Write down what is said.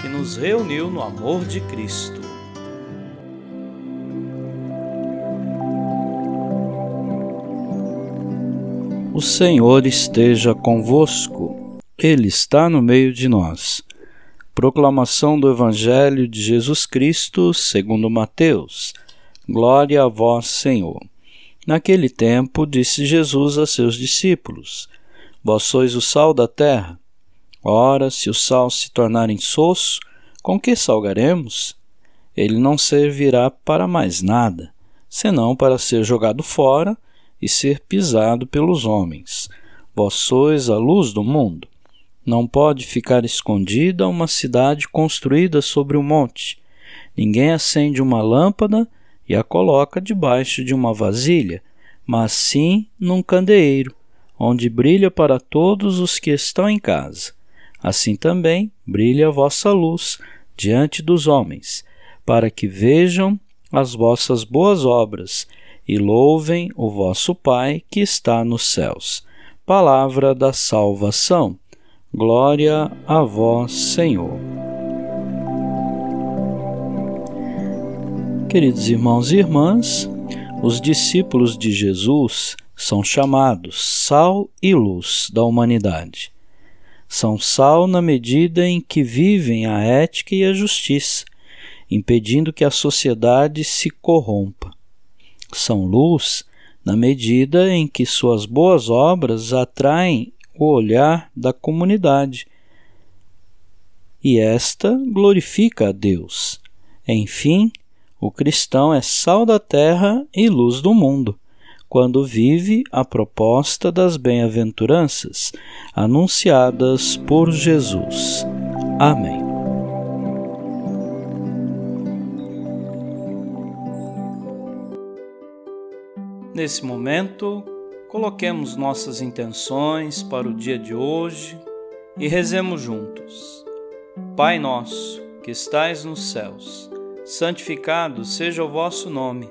que nos reuniu no amor de Cristo. O Senhor esteja convosco, Ele está no meio de nós. Proclamação do Evangelho de Jesus Cristo, segundo Mateus. Glória a vós, Senhor. Naquele tempo, disse Jesus a seus discípulos: Vós sois o sal da terra. Ora, se o sal se tornar insosso, com que salgaremos? Ele não servirá para mais nada, senão para ser jogado fora e ser pisado pelos homens. Vós sois a luz do mundo. Não pode ficar escondida uma cidade construída sobre um monte. Ninguém acende uma lâmpada e a coloca debaixo de uma vasilha, mas sim num candeeiro, onde brilha para todos os que estão em casa. Assim também brilha a vossa luz diante dos homens, para que vejam as vossas boas obras e louvem o vosso Pai que está nos céus. Palavra da salvação. Glória a vós, Senhor. Queridos irmãos e irmãs, os discípulos de Jesus são chamados sal e luz da humanidade. São sal na medida em que vivem a ética e a justiça, impedindo que a sociedade se corrompa. São luz na medida em que suas boas obras atraem o olhar da comunidade. E esta glorifica a Deus. Enfim, o cristão é sal da terra e luz do mundo quando vive a proposta das bem-aventuranças anunciadas por Jesus. Amém. Nesse momento, coloquemos nossas intenções para o dia de hoje e rezemos juntos. Pai nosso, que estais nos céus, santificado seja o vosso nome.